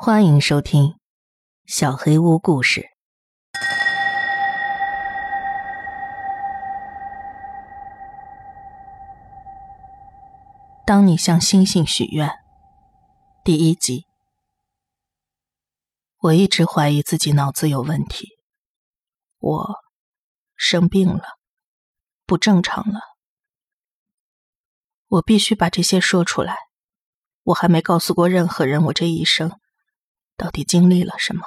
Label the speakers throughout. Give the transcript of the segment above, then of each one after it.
Speaker 1: 欢迎收听《小黑屋故事》。当你向星星许愿，第一集。我一直怀疑自己脑子有问题，我生病了，不正常了。我必须把这些说出来。我还没告诉过任何人，我这一生。到底经历了什么？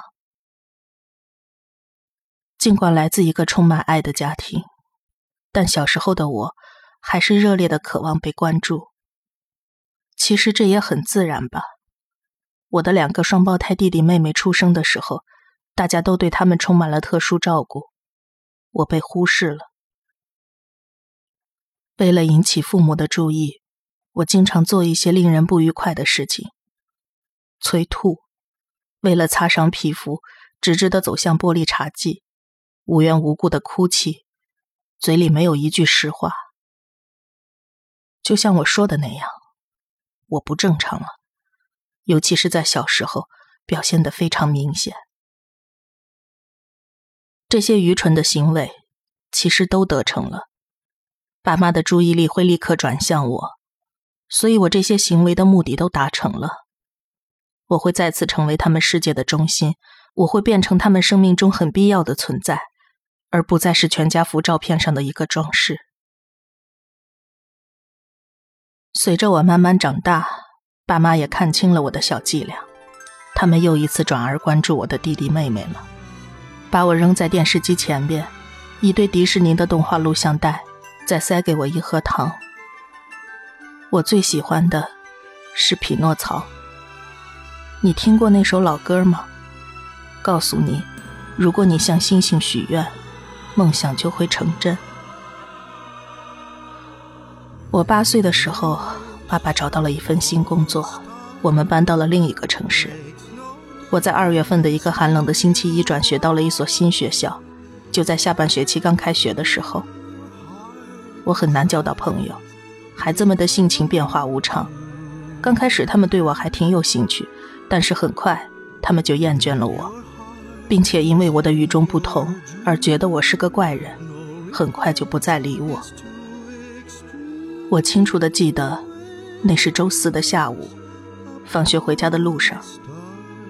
Speaker 1: 尽管来自一个充满爱的家庭，但小时候的我还是热烈的渴望被关注。其实这也很自然吧。我的两个双胞胎弟弟妹妹出生的时候，大家都对他们充满了特殊照顾，我被忽视了。为了引起父母的注意，我经常做一些令人不愉快的事情，催吐。为了擦伤皮肤，直直的走向玻璃茶几，无缘无故的哭泣，嘴里没有一句实话。就像我说的那样，我不正常了，尤其是在小时候，表现的非常明显。这些愚蠢的行为，其实都得逞了，爸妈的注意力会立刻转向我，所以我这些行为的目的都达成了。我会再次成为他们世界的中心，我会变成他们生命中很必要的存在，而不再是全家福照片上的一个装饰。随着我慢慢长大，爸妈也看清了我的小伎俩，他们又一次转而关注我的弟弟妹妹了，把我扔在电视机前边，一堆迪士尼的动画录像带，再塞给我一盒糖。我最喜欢的是匹诺曹。你听过那首老歌吗？告诉你，如果你向星星许愿，梦想就会成真。我八岁的时候，爸爸找到了一份新工作，我们搬到了另一个城市。我在二月份的一个寒冷的星期一转学到了一所新学校，就在下半学期刚开学的时候。我很难交到朋友，孩子们的性情变化无常。刚开始，他们对我还挺有兴趣。但是很快，他们就厌倦了我，并且因为我的与众不同而觉得我是个怪人，很快就不再理我。我清楚的记得，那是周四的下午，放学回家的路上，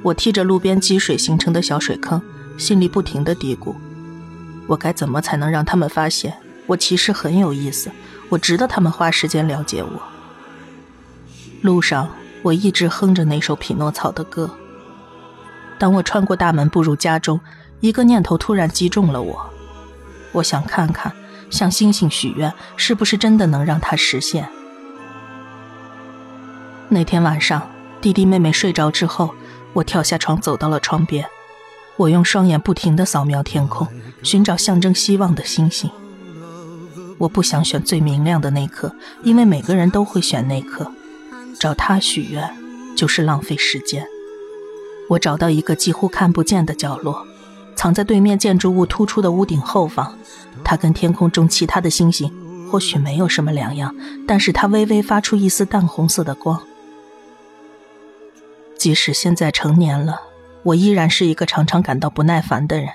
Speaker 1: 我踢着路边积水形成的小水坑，心里不停的嘀咕：我该怎么才能让他们发现我其实很有意思，我值得他们花时间了解我。路上。我一直哼着那首匹诺曹的歌。当我穿过大门步入家中，一个念头突然击中了我。我想看看，向星星许愿是不是真的能让它实现。那天晚上，弟弟妹妹睡着之后，我跳下床走到了窗边。我用双眼不停地扫描天空，寻找象征希望的星星。我不想选最明亮的那颗，因为每个人都会选那颗。找他许愿就是浪费时间。我找到一个几乎看不见的角落，藏在对面建筑物突出的屋顶后方。它跟天空中其他的星星或许没有什么两样，但是它微微发出一丝淡红色的光。即使现在成年了，我依然是一个常常感到不耐烦的人。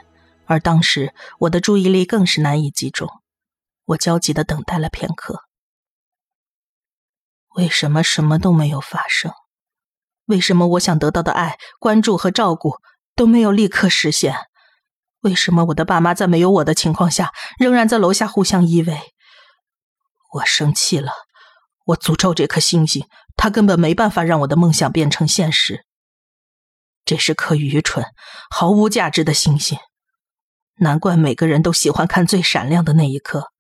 Speaker 1: 而当时我的注意力更是难以集中，我焦急地等待了片刻。为什么什么都没有发生？为什么我想得到的爱、关注和照顾都没有立刻实现？为什么我的爸妈在没有我的情况下，仍然在楼下互相依偎？我生气了，我诅咒这颗星星，它根本没办法让我的梦想变成现实。这是颗愚蠢、毫无价值的星星，难怪每个人都喜欢看最闪亮的那一刻。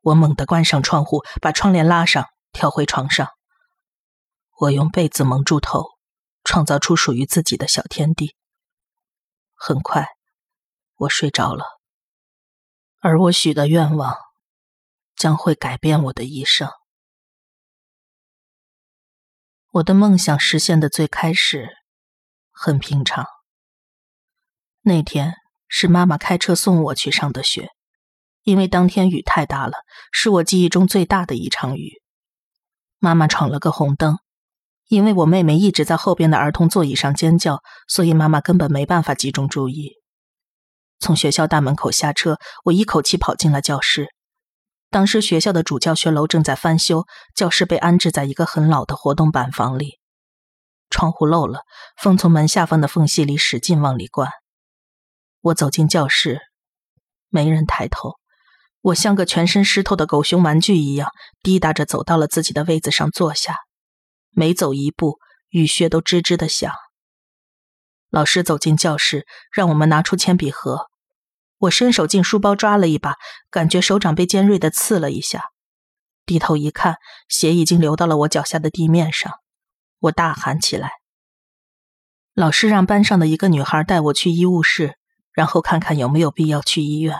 Speaker 1: 我猛地关上窗户，把窗帘拉上。跳回床上，我用被子蒙住头，创造出属于自己的小天地。很快，我睡着了，而我许的愿望将会改变我的一生。我的梦想实现的最开始很平常。那天是妈妈开车送我去上的学，因为当天雨太大了，是我记忆中最大的一场雨。妈妈闯了个红灯，因为我妹妹一直在后边的儿童座椅上尖叫，所以妈妈根本没办法集中注意。从学校大门口下车，我一口气跑进了教室。当时学校的主教学楼正在翻修，教室被安置在一个很老的活动板房里，窗户漏了，风从门下方的缝隙里使劲往里灌。我走进教室，没人抬头，我像个全身湿透的狗熊玩具一样，滴答着走到了自己的位子上坐下。每走一步，雨靴都吱吱的响。老师走进教室，让我们拿出铅笔盒。我伸手进书包抓了一把，感觉手掌被尖锐的刺了一下。低头一看，血已经流到了我脚下的地面上。我大喊起来。老师让班上的一个女孩带我去医务室，然后看看有没有必要去医院。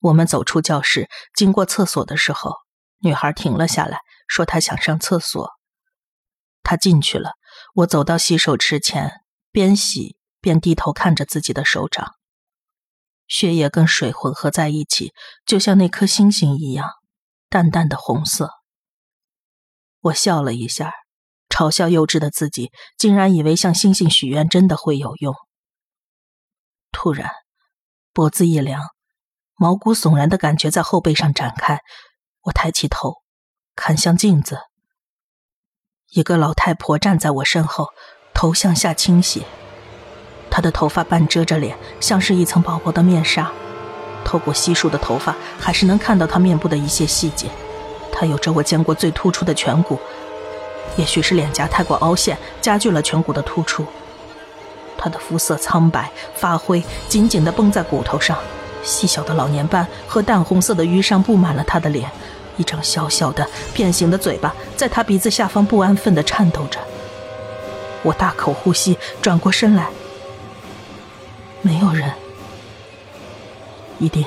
Speaker 1: 我们走出教室，经过厕所的时候，女孩停了下来，说她想上厕所。她进去了，我走到洗手池前，边洗边低头看着自己的手掌，血液跟水混合在一起，就像那颗星星一样，淡淡的红色。我笑了一下，嘲笑幼稚的自己，竟然以为向星星许愿真的会有用。突然，脖子一凉，毛骨悚然的感觉在后背上展开，我抬起头，看向镜子。一个老太婆站在我身后，头向下倾斜，她的头发半遮着脸，像是一层薄薄的面纱。透过稀疏的头发，还是能看到她面部的一些细节。她有着我见过最突出的颧骨，也许是脸颊太过凹陷，加剧了颧骨的突出。她的肤色苍白发灰，紧紧地绷在骨头上，细小的老年斑和淡红色的淤伤布满了他的脸。一张小小的变形的嘴巴在他鼻子下方不安分地颤抖着。我大口呼吸，转过身来，没有人。一定，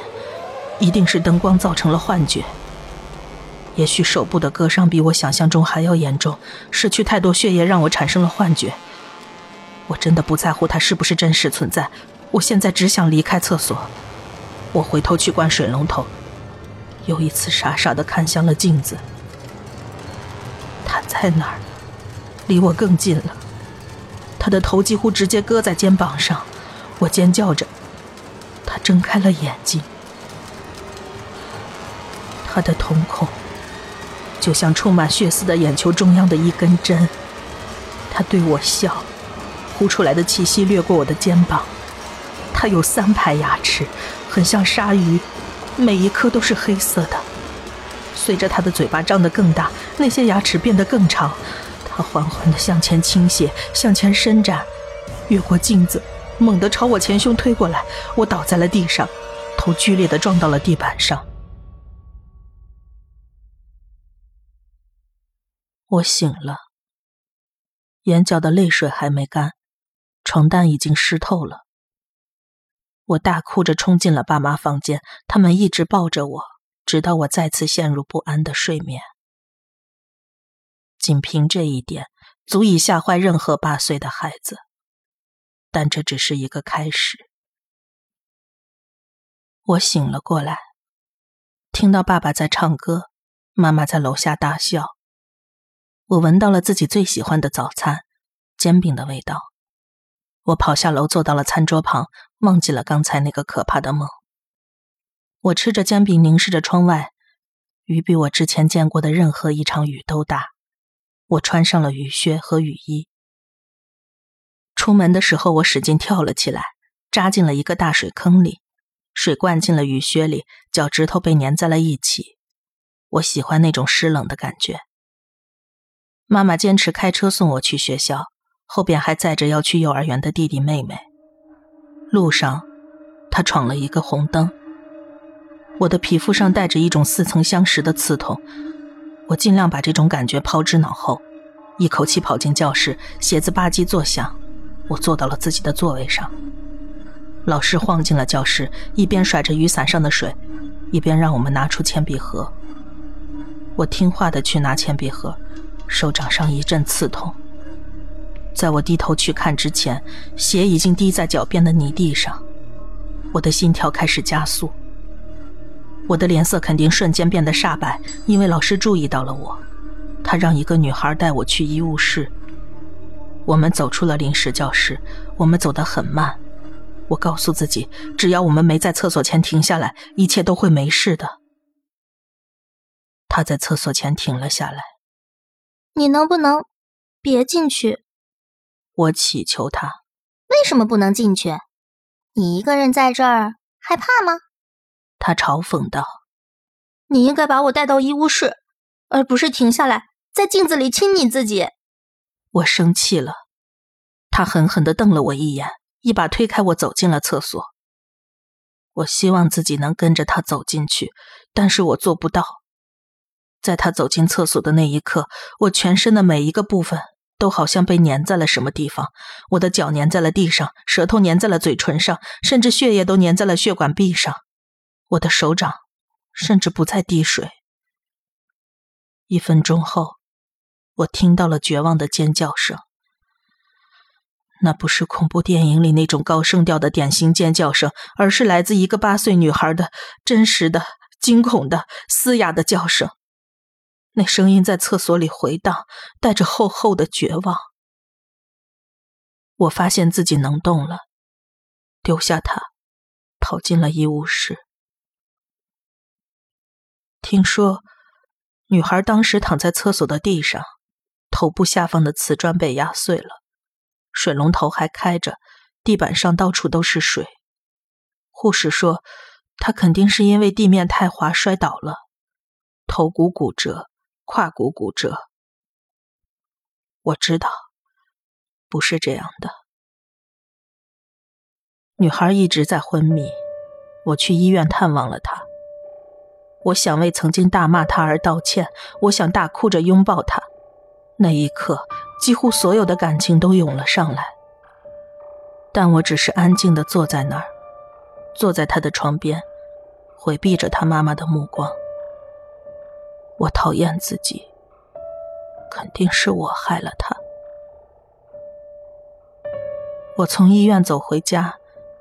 Speaker 1: 一定是灯光造成了幻觉。也许手部的割伤比我想象中还要严重，失去太多血液让我产生了幻觉。我真的不在乎它是不是真实存在，我现在只想离开厕所。我回头去关水龙头。又一次傻傻的看向了镜子，他在哪儿？离我更近了。他的头几乎直接搁在肩膀上，我尖叫着。他睁开了眼睛，他的瞳孔就像充满血丝的眼球中央的一根针。他对我笑，呼出来的气息掠过我的肩膀。他有三排牙齿，很像鲨鱼。每一颗都是黑色的。随着他的嘴巴张得更大，那些牙齿变得更长。他缓缓地向前倾斜，向前伸展，越过镜子，猛地朝我前胸推过来。我倒在了地上，头剧烈地撞到了地板上。我醒了，眼角的泪水还没干，床单已经湿透了。我大哭着冲进了爸妈房间，他们一直抱着我，直到我再次陷入不安的睡眠。仅凭这一点，足以吓坏任何八岁的孩子。但这只是一个开始。我醒了过来，听到爸爸在唱歌，妈妈在楼下大笑。我闻到了自己最喜欢的早餐——煎饼的味道。我跑下楼，坐到了餐桌旁，忘记了刚才那个可怕的梦。我吃着煎饼，凝视着窗外，雨比我之前见过的任何一场雨都大。我穿上了雨靴和雨衣。出门的时候，我使劲跳了起来，扎进了一个大水坑里，水灌进了雨靴里，脚趾头被粘在了一起。我喜欢那种湿冷的感觉。妈妈坚持开车送我去学校。后边还载着要去幼儿园的弟弟妹妹。路上，他闯了一个红灯。我的皮肤上带着一种似曾相识的刺痛，我尽量把这种感觉抛之脑后，一口气跑进教室，鞋子吧唧作响。我坐到了自己的座位上。老师晃进了教室，一边甩着雨伞上的水，一边让我们拿出铅笔盒。我听话的去拿铅笔盒，手掌上一阵刺痛。在我低头去看之前，血已经滴在脚边的泥地上，我的心跳开始加速。我的脸色肯定瞬间变得煞白，因为老师注意到了我，他让一个女孩带我去医务室。我们走出了临时教室，我们走得很慢。我告诉自己，只要我们没在厕所前停下来，一切都会没事的。他在厕所前停了下来。
Speaker 2: 你能不能别进去？
Speaker 1: 我祈求他。
Speaker 2: 为什么不能进去？你一个人在这儿害怕吗？
Speaker 1: 他嘲讽道。
Speaker 2: 你应该把我带到医务室，而不是停下来在镜子里亲你自己。
Speaker 1: 我生气了。他狠狠地瞪了我一眼，一把推开我，走进了厕所。我希望自己能跟着他走进去，但是我做不到。在他走进厕所的那一刻，我全身的每一个部分都好像被粘在了什么地方。我的脚粘在了地上，舌头粘在了嘴唇上，甚至血液都粘在了血管壁上。我的手掌甚至不再滴水。一分钟后，我听到了绝望的尖叫声。那不是恐怖电影里那种高声调的典型尖叫声，而是来自一个八岁女孩的真实的、惊恐的、嘶哑的叫声。那声音在厕所里回荡，带着厚厚的绝望。我发现自己能动了，丢下她，跑进了医务室。听说，女孩当时躺在厕所的地上，头部下方的瓷砖被压碎了。水龙头还开着，地板上到处都是水。护士说，她肯定是因为地面太滑摔倒了，头骨骨折，胯骨骨折。我知道，不是这样的。女孩一直在昏迷，我去医院探望了她。我想为曾经大骂她而道歉，我想大哭着拥抱她。那一刻。几乎所有的感情都涌了上来，但我只是安静的坐在那儿，坐在她的床边，回避着她妈妈的目光。我讨厌自己，肯定是我害了他。我从医院走回家，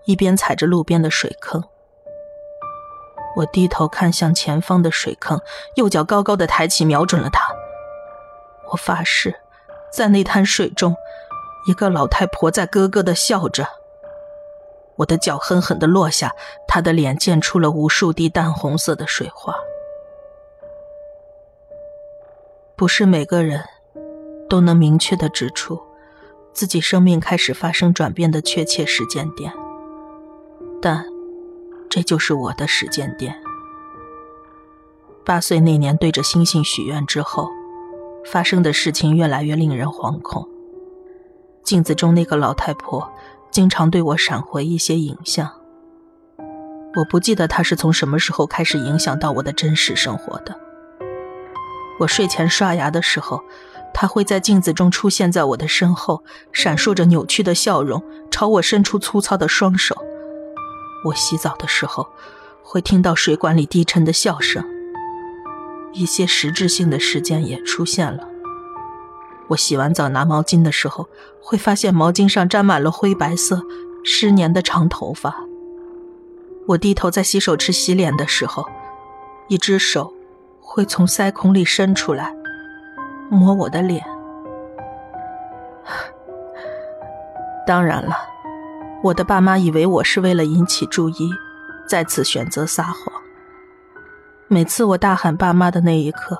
Speaker 1: 一边踩着路边的水坑。我低头看向前方的水坑，右脚高高的抬起，瞄准了他。我发誓。在那滩水中，一个老太婆在咯咯的笑着。我的脚狠狠的落下，她的脸溅出了无数滴淡红色的水花。不是每个人都能明确的指出自己生命开始发生转变的确切时间点，但这就是我的时间点。八岁那年，对着星星许愿之后。发生的事情越来越令人惶恐。镜子中那个老太婆经常对我闪回一些影像。我不记得她是从什么时候开始影响到我的真实生活的。我睡前刷牙的时候，他会在镜子中出现在我的身后，闪烁着扭曲的笑容，朝我伸出粗糙的双手。我洗澡的时候，会听到水管里低沉的笑声。一些实质性的事件也出现了。我洗完澡拿毛巾的时候，会发现毛巾上沾满了灰白色、湿黏的长头发。我低头在洗手池洗脸的时候，一只手会从腮孔里伸出来，摸我的脸。当然了，我的爸妈以为我是为了引起注意，再次选择撒谎。每次我大喊“爸妈”的那一刻，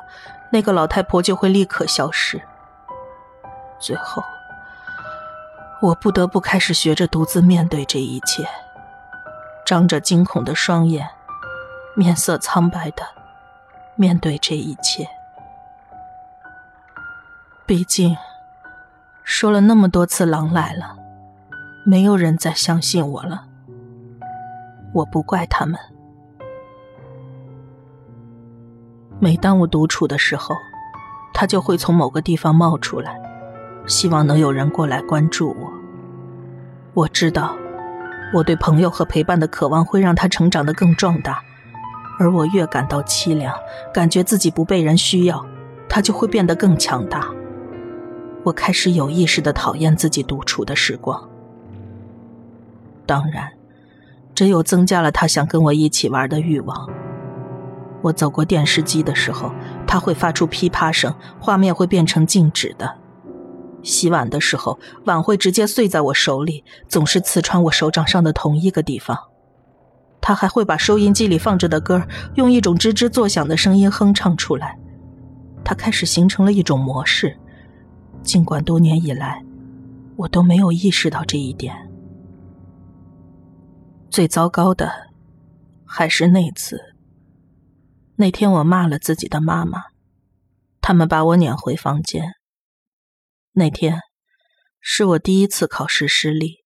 Speaker 1: 那个老太婆就会立刻消失。最后，我不得不开始学着独自面对这一切，张着惊恐的双眼，面色苍白的面对这一切。毕竟，说了那么多次“狼来了”，没有人再相信我了。我不怪他们。每当我独处的时候，他就会从某个地方冒出来，希望能有人过来关注我。我知道，我对朋友和陪伴的渴望会让他成长得更壮大，而我越感到凄凉，感觉自己不被人需要，他就会变得更强大。我开始有意识的讨厌自己独处的时光。当然，这又增加了他想跟我一起玩的欲望。我走过电视机的时候，它会发出噼啪声，画面会变成静止的。洗碗的时候，碗会直接碎在我手里，总是刺穿我手掌上的同一个地方。他还会把收音机里放着的歌用一种吱吱作响的声音哼唱出来。他开始形成了一种模式，尽管多年以来，我都没有意识到这一点。最糟糕的，还是那次。那天我骂了自己的妈妈，他们把我撵回房间。那天是我第一次考试失利，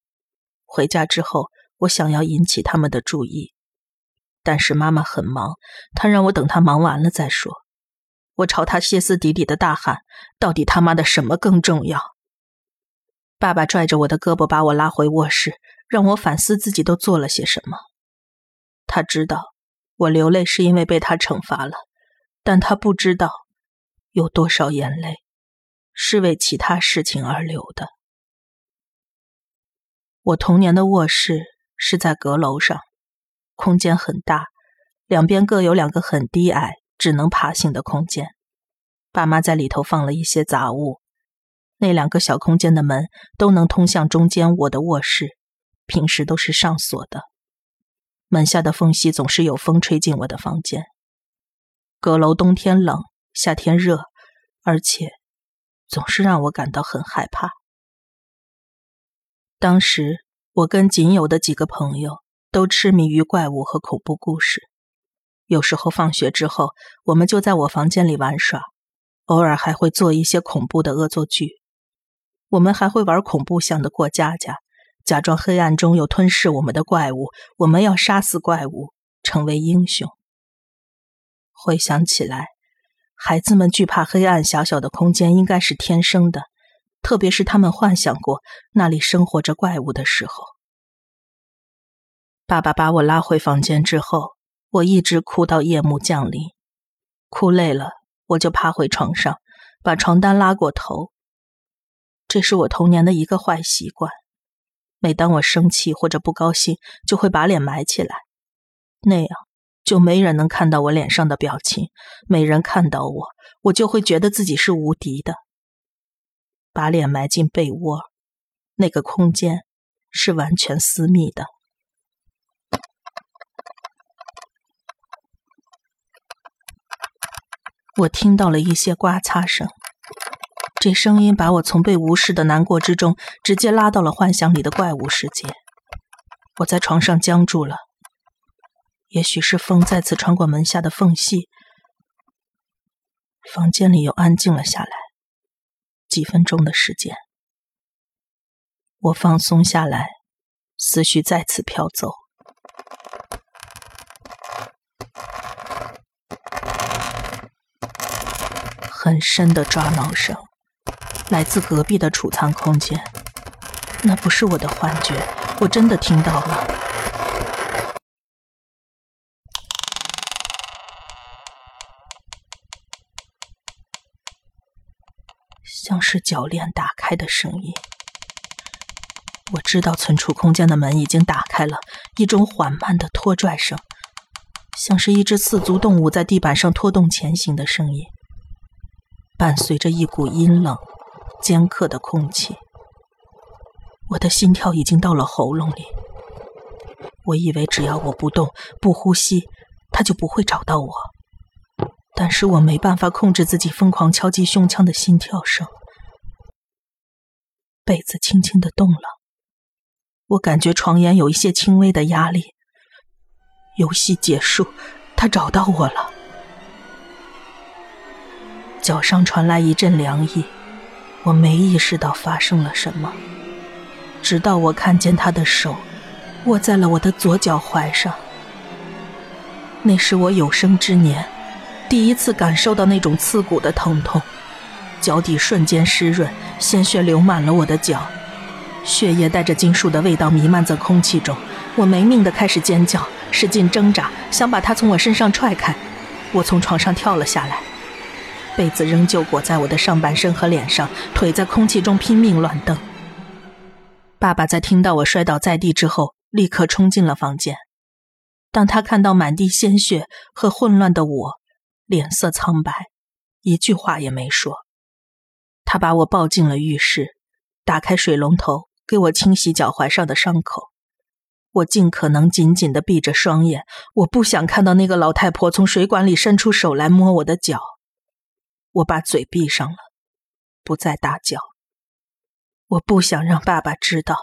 Speaker 1: 回家之后，我想要引起他们的注意，但是妈妈很忙，她让我等她忙完了再说。我朝她歇斯底里的大喊：“到底他妈的什么更重要？”爸爸拽着我的胳膊把我拉回卧室，让我反思自己都做了些什么。他知道我流泪是因为被他惩罚了，但他不知道有多少眼泪是为其他事情而流的。我童年的卧室是在阁楼上，空间很大，两边各有两个很低矮、只能爬行的空间。爸妈在里头放了一些杂物。那两个小空间的门都能通向中间我的卧室，平时都是上锁的。门下的缝隙总是有风吹进我的房间。阁楼冬天冷，夏天热，而且总是让我感到很害怕。当时我跟仅有的几个朋友都痴迷于怪物和恐怖故事，有时候放学之后，我们就在我房间里玩耍，偶尔还会做一些恐怖的恶作剧。我们还会玩恐怖向的过家家，假装黑暗中有吞噬我们的怪物，我们要杀死怪物，成为英雄。回想起来，孩子们惧怕黑暗、狭小的空间应该是天生的，特别是他们幻想过那里生活着怪物的时候。爸爸把我拉回房间之后，我一直哭到夜幕降临，哭累了，我就趴回床上，把床单拉过头。这是我童年的一个坏习惯。每当我生气或者不高兴，就会把脸埋起来，那样就没人能看到我脸上的表情。没人看到我，我就会觉得自己是无敌的。把脸埋进被窝，那个空间是完全私密的。我听到了一些刮擦声。这声音把我从被无视的难过之中，直接拉到了幻想里的怪物世界。我在床上僵住了。也许是风再次穿过门下的缝隙，房间里又安静了下来。几分钟的时间，我放松下来，思绪再次飘走。很深的抓挠声。来自隔壁的储藏空间，那不是我的幻觉，我真的听到了，像是铰链打开的声音。我知道存储空间的门已经打开了，一种缓慢的拖拽声，像是一只四足动物在地板上拖动前行的声音，伴随着一股阴冷。尖刻的空气，我的心跳已经到了喉咙里。我以为只要我不动、不呼吸，他就不会找到我。但是我没办法控制自己疯狂敲击胸腔的心跳声。被子轻轻的动了，我感觉床沿有一些轻微的压力。游戏结束，他找到我了。脚上传来一阵凉意。我没意识到发生了什么，直到我看见他的手握在了我的左脚踝上。那是我有生之年第一次感受到那种刺骨的疼痛，脚底瞬间湿润，鲜血流满了我的脚，血液带着金属的味道弥漫在空气中。我没命的开始尖叫，使劲挣扎，想把他从我身上踹开。我从床上跳了下来。被子仍旧裹在我的上半身和脸上，腿在空气中拼命乱蹬。爸爸在听到我摔倒在地之后，立刻冲进了房间。当他看到满地鲜血和混乱的我，脸色苍白，一句话也没说。他把我抱进了浴室，打开水龙头给我清洗脚踝上的伤口。我尽可能紧紧的闭着双眼，我不想看到那个老太婆从水管里伸出手来摸我的脚。我把嘴闭上了，不再大叫。我不想让爸爸知道，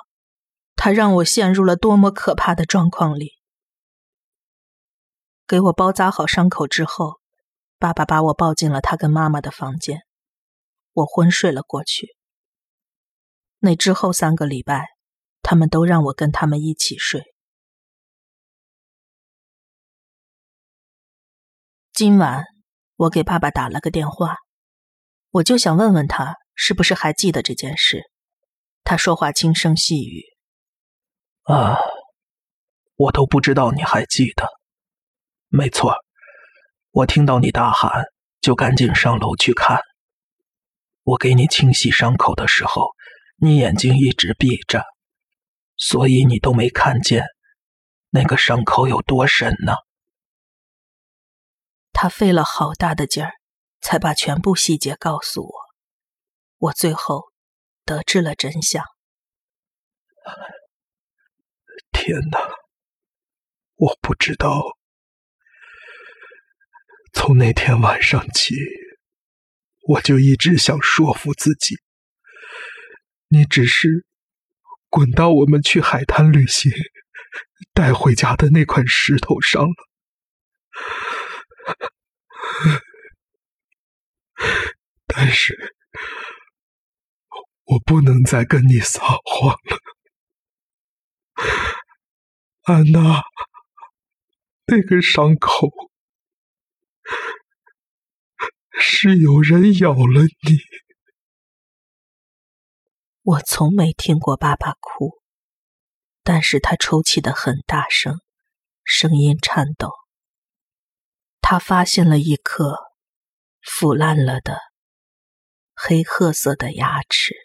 Speaker 1: 他让我陷入了多么可怕的状况里。给我包扎好伤口之后，爸爸把我抱进了他跟妈妈的房间，我昏睡了过去。那之后三个礼拜，他们都让我跟他们一起睡。今晚我给爸爸打了个电话，我就想问问他是不是还记得这件事。他说话轻声细语：“
Speaker 3: 啊，我都不知道你还记得。”没错，我听到你大喊，就赶紧上楼去看。我给你清洗伤口的时候，你眼睛一直闭着，所以你都没看见那个伤口有多深呢。
Speaker 1: 他费了好大的劲儿，才把全部细节告诉我。我最后得知了真相。
Speaker 3: 天哪，我不知道。从那天晚上起，我就一直想说服自己，你只是滚到我们去海滩旅行带回家的那块石头上了。但是，我不能再跟你撒谎了，安娜，那个伤口。是有人咬了你。
Speaker 1: 我从没听过爸爸哭，但是他抽泣的很大声，声音颤抖。他发现了一颗腐烂了的黑褐色的牙齿。